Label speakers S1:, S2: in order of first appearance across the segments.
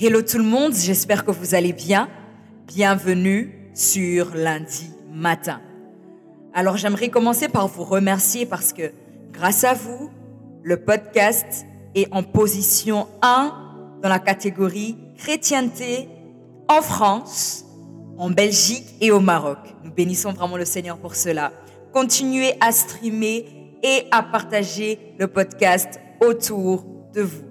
S1: Hello tout le monde, j'espère que vous allez bien. Bienvenue sur lundi matin. Alors j'aimerais commencer par vous remercier parce que grâce à vous, le podcast est en position 1 dans la catégorie chrétienté en France, en Belgique et au Maroc. Nous bénissons vraiment le Seigneur pour cela. Continuez à streamer et à partager le podcast autour de vous.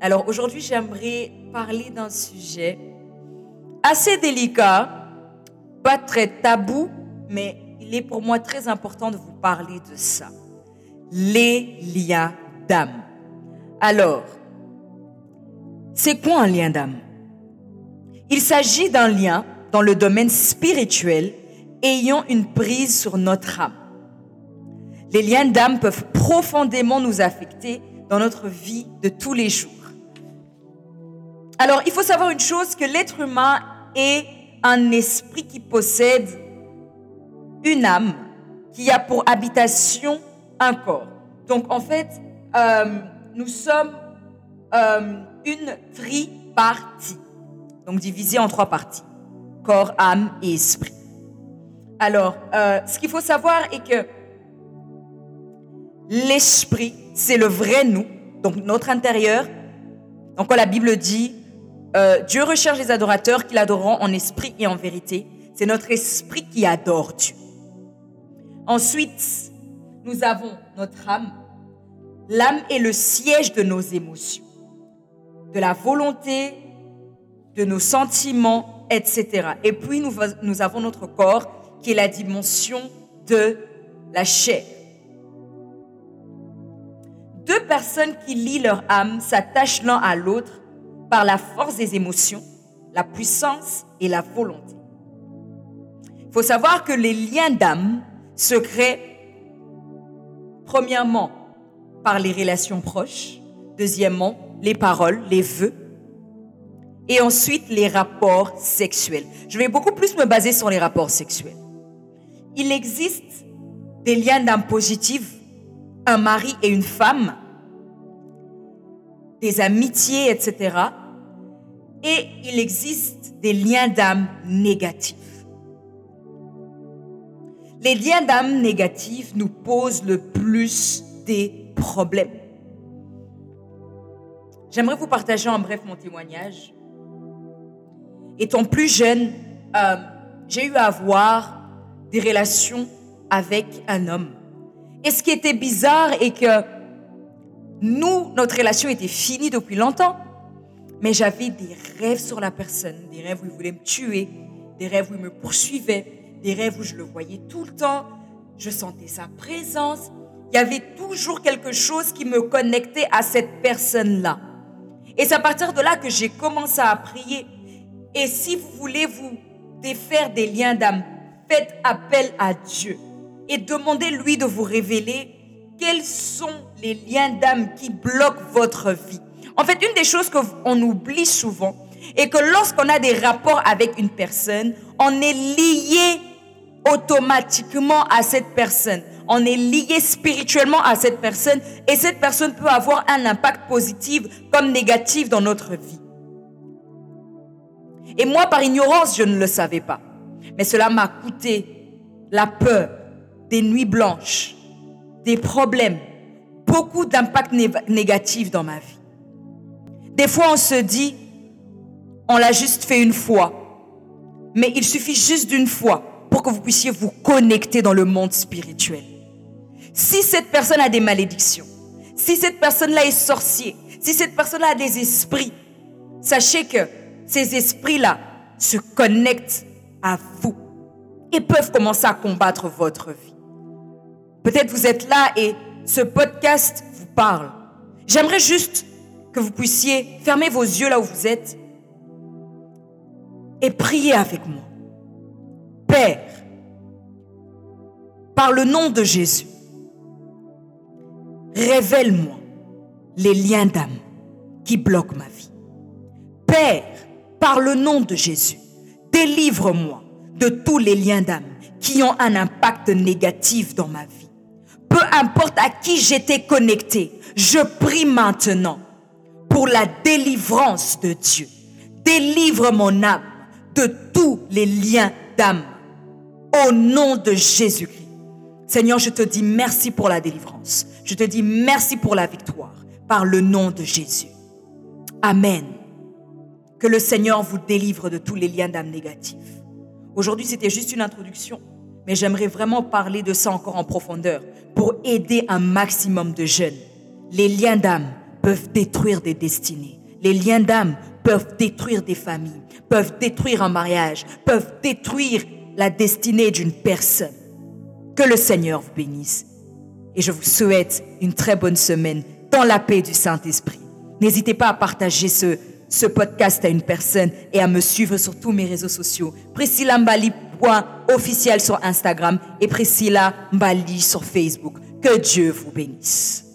S1: Alors aujourd'hui, j'aimerais parler d'un sujet assez délicat, pas très tabou, mais il est pour moi très important de vous parler de ça. Les liens d'âme. Alors, c'est quoi un lien d'âme? Il s'agit d'un lien dans le domaine spirituel ayant une prise sur notre âme. Les liens d'âme peuvent profondément nous affecter dans notre vie de tous les jours. Alors, il faut savoir une chose, que l'être humain est un esprit qui possède une âme, qui a pour habitation un corps. Donc, en fait, euh, nous sommes euh, une tripartie, donc divisée en trois parties, corps, âme et esprit. Alors, euh, ce qu'il faut savoir est que l'esprit, c'est le vrai nous, donc notre intérieur. Donc quand la Bible dit, euh, Dieu recherche les adorateurs qui l'adoreront en esprit et en vérité, c'est notre esprit qui adore Dieu. Ensuite, nous avons notre âme. L'âme est le siège de nos émotions, de la volonté, de nos sentiments, etc. Et puis nous, nous avons notre corps qui est la dimension de la chair. Deux personnes qui lient leur âme s'attachent l'un à l'autre par la force des émotions, la puissance et la volonté. Il faut savoir que les liens d'âme se créent premièrement par les relations proches, deuxièmement les paroles, les vœux, et ensuite les rapports sexuels. Je vais beaucoup plus me baser sur les rapports sexuels. Il existe des liens d'âme positifs un mari et une femme, des amitiés, etc. Et il existe des liens d'âme négatifs. Les liens d'âme négatifs nous posent le plus des problèmes. J'aimerais vous partager en bref mon témoignage. Étant plus jeune, euh, j'ai eu à avoir des relations avec un homme. Et ce qui était bizarre est que nous, notre relation était finie depuis longtemps. Mais j'avais des rêves sur la personne, des rêves où il voulait me tuer, des rêves où il me poursuivait, des rêves où je le voyais tout le temps, je sentais sa présence. Il y avait toujours quelque chose qui me connectait à cette personne-là. Et c'est à partir de là que j'ai commencé à prier. Et si vous voulez vous défaire des liens d'âme, faites appel à Dieu et demandez-lui de vous révéler quels sont les liens d'âme qui bloquent votre vie. En fait, une des choses qu'on oublie souvent est que lorsqu'on a des rapports avec une personne, on est lié automatiquement à cette personne. On est lié spirituellement à cette personne et cette personne peut avoir un impact positif comme négatif dans notre vie. Et moi, par ignorance, je ne le savais pas. Mais cela m'a coûté la peur, des nuits blanches, des problèmes, beaucoup d'impacts négatifs dans ma vie. Des fois, on se dit, on l'a juste fait une fois, mais il suffit juste d'une fois pour que vous puissiez vous connecter dans le monde spirituel. Si cette personne a des malédictions, si cette personne-là est sorcier, si cette personne-là a des esprits, sachez que ces esprits-là se connectent à vous et peuvent commencer à combattre votre vie. Peut-être vous êtes là et ce podcast vous parle. J'aimerais juste que vous puissiez fermer vos yeux là où vous êtes et prier avec moi. Père, par le nom de Jésus, révèle-moi les liens d'âme qui bloquent ma vie. Père, par le nom de Jésus, délivre-moi de tous les liens d'âme qui ont un impact négatif dans ma vie peu importe à qui j'étais connecté, je prie maintenant pour la délivrance de Dieu. Délivre mon âme de tous les liens d'âme. Au nom de Jésus-Christ. Seigneur, je te dis merci pour la délivrance. Je te dis merci pour la victoire par le nom de Jésus. Amen. Que le Seigneur vous délivre de tous les liens d'âme négatifs. Aujourd'hui, c'était juste une introduction, mais j'aimerais vraiment parler de ça encore en profondeur pour aider un maximum de jeunes. Les liens d'âme peuvent détruire des destinées. Les liens d'âme peuvent détruire des familles, peuvent détruire un mariage, peuvent détruire la destinée d'une personne. Que le Seigneur vous bénisse. Et je vous souhaite une très bonne semaine dans la paix du Saint-Esprit. N'hésitez pas à partager ce, ce podcast à une personne et à me suivre sur tous mes réseaux sociaux. Priscilla Mbali officiel sur Instagram et Priscilla Mbali sur Facebook. Que Dieu vous bénisse.